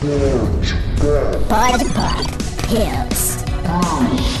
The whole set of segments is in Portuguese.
Pod Pop Pills.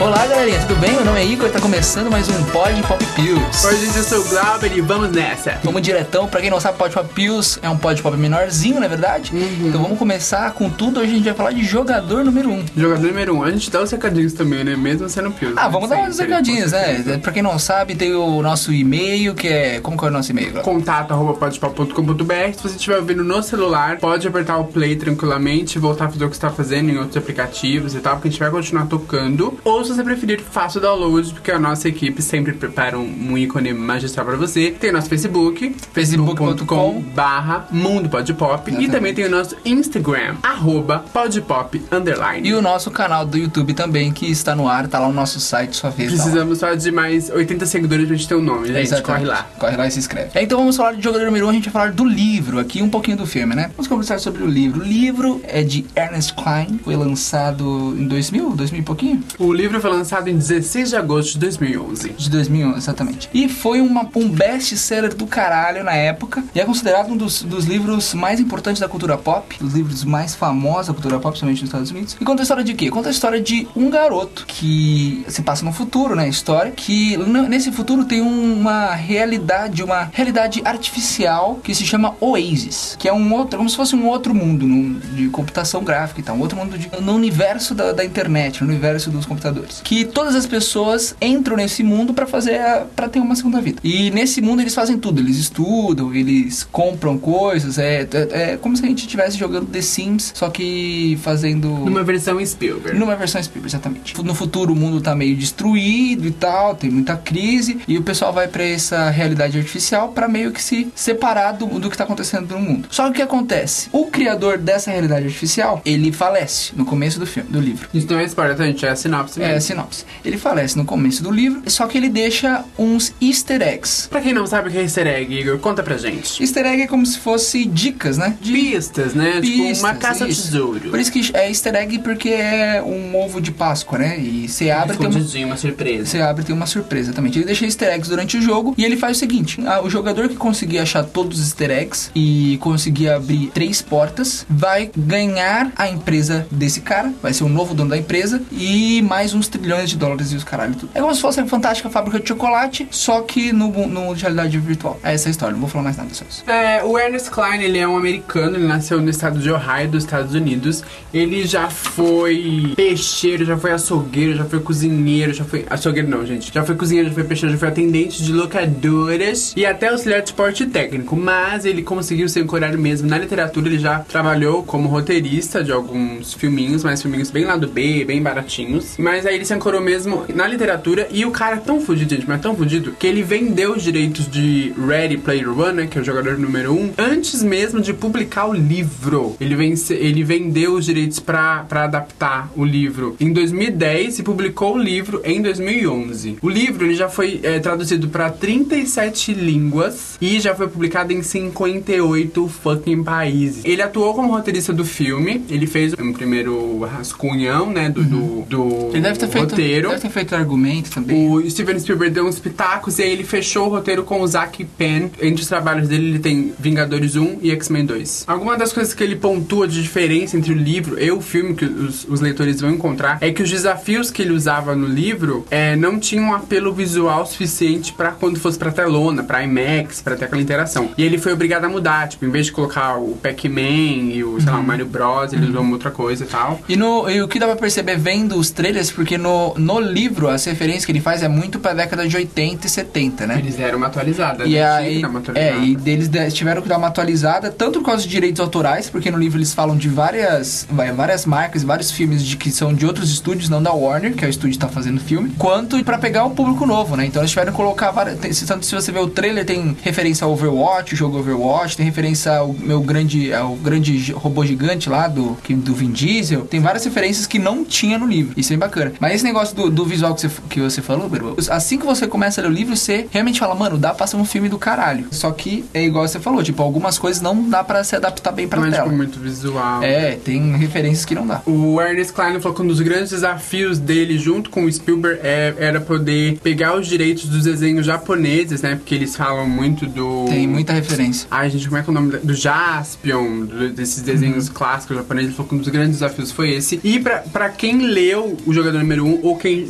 Olá, galerinha, tudo bem? Meu nome é Igor, tá começando mais um Pod Pop Pills. Gente, eu sou o Glauber e vamos nessa. Vamos diretão, pra quem não sabe, Pod Pop Pills é um Pod Pop menorzinho, na é verdade. Uhum. Então vamos começar com tudo. Hoje a gente vai falar de jogador número 1. Um. Jogador número 1. Um. A gente dá os recadinhos também, né? Mesmo sendo Pills. Ah, vamos dar uns recadinhos, né? Pra quem não sabe, tem o nosso e-mail, que é... Como que é o nosso e-mail, Glauber? Contato arroba podpop.com.br. Se você estiver ouvindo no celular, pode apertar o play tranquilamente, voltar a fazer o que você está fazendo em outros aplicativos e tal, porque a gente vai continuar tocando. Ou se você preferir, faça o download, porque a nossa equipe sempre prepara um, um ícone magistral pra você. Tem o nosso Facebook, Facebook.com barra Mundo Podpop. E também tem o nosso Instagram, arroba podpop underline. E o nosso canal do YouTube também, que está no ar, tá lá no nosso site, sua vez. tá. Precisamos só de mais 80 seguidores pra gente ter um nome, gente. Exatamente. Corre lá. Corre lá e se inscreve. É, Então vamos falar de jogador número 1, um, a gente vai falar do livro, aqui um pouquinho do filme, né? Vamos conversar sobre o livro. O livro é de Ernest Klein, foi lançado em 2000, 2000 e pouquinho? O livro foi lançado em 16 de agosto de 2011. De 2011, exatamente. E foi uma, um best-seller do caralho na época. E é considerado um dos, dos livros mais importantes da cultura pop. Dos livros mais famosos da cultura pop, principalmente nos Estados Unidos. E conta a história de quê? Conta a história de um garoto que se passa no futuro, né? História. Que nesse futuro tem um- uma realidade, uma realidade artificial que se chama Oasis. Que é um outro, como se fosse um outro mundo num- de computação gráfica e tal. Um outro mundo de, no universo da, da internet, no universo dos computadores. Que todas as pessoas entram nesse mundo pra fazer a, para ter uma segunda vida. E nesse mundo eles fazem tudo, eles estudam, eles compram coisas, é, é, é como se a gente estivesse jogando The Sims, só que fazendo Numa versão Spielberg. numa versão Spielberg, exatamente. No futuro o mundo tá meio destruído e tal, tem muita crise e o pessoal vai pra essa realidade artificial pra meio que se separar do, do que tá acontecendo no mundo. Só que o que acontece? O criador dessa realidade artificial, ele falece no começo do filme, do livro. Isso não é spoiler, tá, gente? É a sinopse É a sinopse. Ele falece no começo do livro, só que ele deixa uns easter eggs. Pra quem não sabe o que é easter egg, Igor, conta pra gente. Easter egg é como se fosse dicas, né? De Pistas, né? tipo uma pistas, caça isso. tesouro. Por isso que é easter egg porque é um ovo de Páscoa, né? E você abre tem Escondidinho, uma surpresa. você abre tem uma surpresa também. Ele deixa easter eggs durante o jogo e ele faz o seguinte: o jogador que conseguir achar todos os easter eggs e conseguir abrir três portas vai ganhar a empresa desse cara, vai ser o novo dono da empresa e mais uns trilhões de dólares e os caralho tudo. É como se fosse a fantástica fábrica de chocolate, só que no, no de realidade virtual. É essa a história, não vou falar mais nada só isso. É, o Ernest Klein, ele é um americano, ele nasceu no estado de Ohio, dos Estados Unidos. Ele já foi peixeiro, já foi açougueiro, já foi cozinheiro, já foi... Açougueiro não, gente. Já foi cozinheiro, já foi peixeiro, já foi atendente de locadoras e até auxiliar de esporte técnico. Mas ele conseguiu ser ancorado mesmo na literatura, ele já trabalhou como roteirista de alguns filminhos, mas filminhos bem lá do B, bem baratinhos. Mas aí ele se ancorou mesmo na literatura e o cara é tão fudido, gente, mas tão fudido, que ele vendeu os direitos de Ready Player One, né, que é o jogador número um, antes mesmo de publicar o livro. Ele, vence, ele vendeu os direitos pra pra adaptar o livro em 2010 e publicou o livro em 2011. O livro ele já foi é, traduzido pra 37 línguas e já foi publicado em 58 fucking países. Ele atuou como roteirista do filme, ele fez um primeiro rascunhão, né, do, do, do Uhum. Ele deve ter feito, roteiro. deve ter feito argumento também. O Steven Spielberg deu uns pitacos e aí ele fechou o roteiro com o Zack Penn. Entre os trabalhos dele, ele tem Vingadores 1 e X-Men 2. Alguma das coisas que ele pontua de diferença entre o livro e o filme que os, os leitores vão encontrar é que os desafios que ele usava no livro é, não tinham um apelo visual suficiente pra quando fosse pra telona, pra IMAX, pra ter aquela interação. E ele foi obrigado a mudar, tipo, em vez de colocar o Pac-Man e o, sei lá, o Mario Bros, ele usou uma outra coisa e tal. E, no, e o que dá pra perceber vendo os trailers, porque no, no livro as referências que ele faz é muito pra década de 80 e 70, né? Eles deram uma atualizada. E né? Aí, uma é, atualizada. e eles tiveram que dar uma atualizada, tanto por causa de direitos autorais, porque no livro eles falam de várias, várias marcas, vários filmes de que são de outros estúdios, não da Warner, que é o estúdio que tá fazendo filme, quanto pra pegar o público novo, né? Então eles tiveram que colocar várias. tem- tanto se você ver o trailer, tem referência ao Overwatch, o jogo Overwatch, tem referência ao meu grande. ao grande robô gigante lá do, do Vin Diesel. Tem várias referências que não tinha no livro. Isso é bem bacana. Mas esse negócio do, do visual que você, que você falou, assim que você começa a ler o livro, você realmente fala, mano, dá pra ser um filme do caralho. Só que é igual você falou, tipo, algumas coisas não dá pra se adaptar bem pra Não é tela. tipo muito visual. É, tem referências que não dá. O Ernest Klein falou que um dos grandes desafios dele, junto com o Spielberg, é- era poder pegar os direitos dos desenhos japoneses, né? Porque eles falam muito do. Tem muita referência. Ai, gente, como é que é o nome? Do Jaspion, do- desses desenhos Uhum. clássicos japoneses. Ele falou que um dos grandes desafios foi esse. E pra, pra quem leu o jogador número 1, um, ou quem.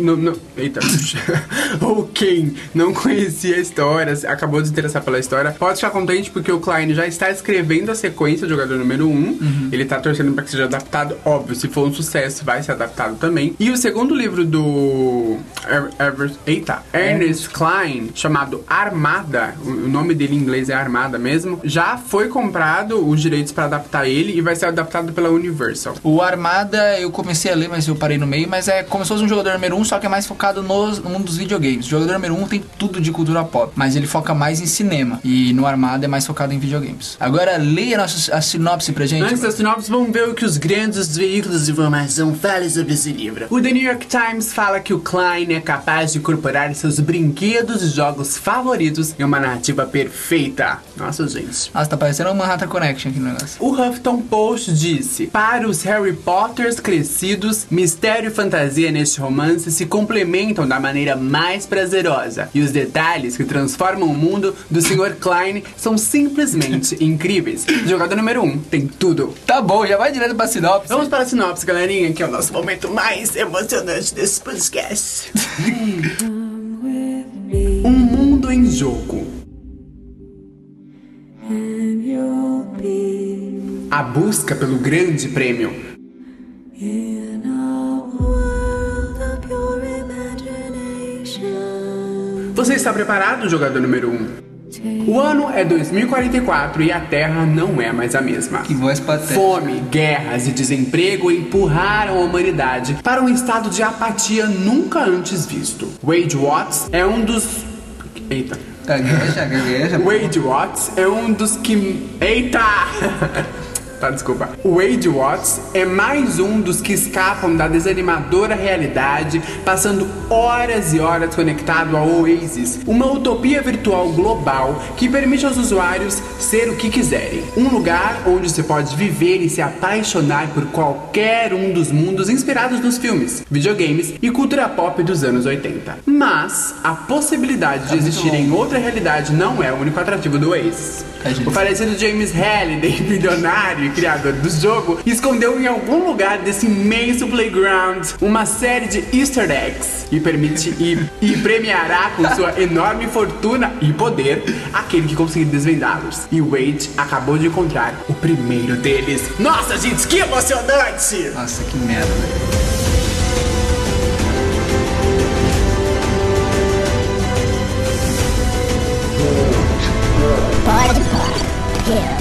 Não, não, eita, ou quem não conhecia a história, acabou de se interessar pela história, pode ficar contente porque o Klein já está escrevendo a sequência do jogador número 1. Um. Ele tá torcendo pra que seja adaptado. Óbvio, se for um sucesso, vai ser adaptado também. E o segundo livro do. Er, eita, Ernest Klein, chamado Armada, o nome dele em inglês é Armada mesmo, já foi comprado os direitos pra adaptar ele e vai ser adaptado pela Universal. O Armada eu comecei a ler, mas eu parei no meio, mas é como se fosse um jogador número 1, um, só que é mais focado nos, no mundo dos videogames. O jogador número 1 um tem tudo de cultura pop, mas ele foca mais em cinema. E no Armada é mais focado em videogames. Agora leia a nossa a sinopse pra gente. Antes da sinopse, vamos ver o que os grandes veículos de informação falam sobre esse livro. O The New York Times fala que o Klein é capaz de incorporar seus brinquedos e jogos favoritos em uma narrativa perfeita. Nossa, gente. Nossa, tá parecendo uma Manhattan Connection aqui no negócio. O Huffington Post disse: Para os Harry Potters crescidos, mistério e fantasia neste romance se complementam da maneira mais prazerosa. E os detalhes que transformam o mundo do Sr. Klein são simplesmente incríveis. Jogador número 1 um, tem tudo. Tá bom, já vai direto pra sinopse. Vamos para a sinopse, galerinha, que é o nosso momento mais emocionante desse podcast. um mundo em jogo. A busca pelo grande prêmio. Está preparado, jogador número 1? Um? O ano é 2044 e a Terra não é mais a mesma. Que voz patética. Fome, guerras e desemprego empurraram a humanidade para um estado de apatia nunca antes visto. Wade Watts é um dos. Eita. Gagueja, gagueja. Wade Watts é um dos que. Eita! Tá, desculpa. O Wade Watts é mais um dos que escapam da desanimadora realidade, passando horas e horas conectado ao Oasis, uma utopia virtual global que permite aos usuários ser o que quiserem. Um lugar onde você pode viver e se apaixonar por qualquer um dos mundos inspirados nos filmes, videogames e cultura pop dos anos 80. Mas a possibilidade de existir em outra realidade não é o único atrativo do Oasis. O falecido James Halliday, bilionário criador do jogo, escondeu em algum lugar desse imenso playground uma série de easter eggs e permite e, e premiará com sua enorme fortuna e poder aquele que conseguir desvendá-los. E Wade acabou de encontrar o primeiro deles. Nossa, gente, que emocionante! Nossa, que merda. Pode, pode.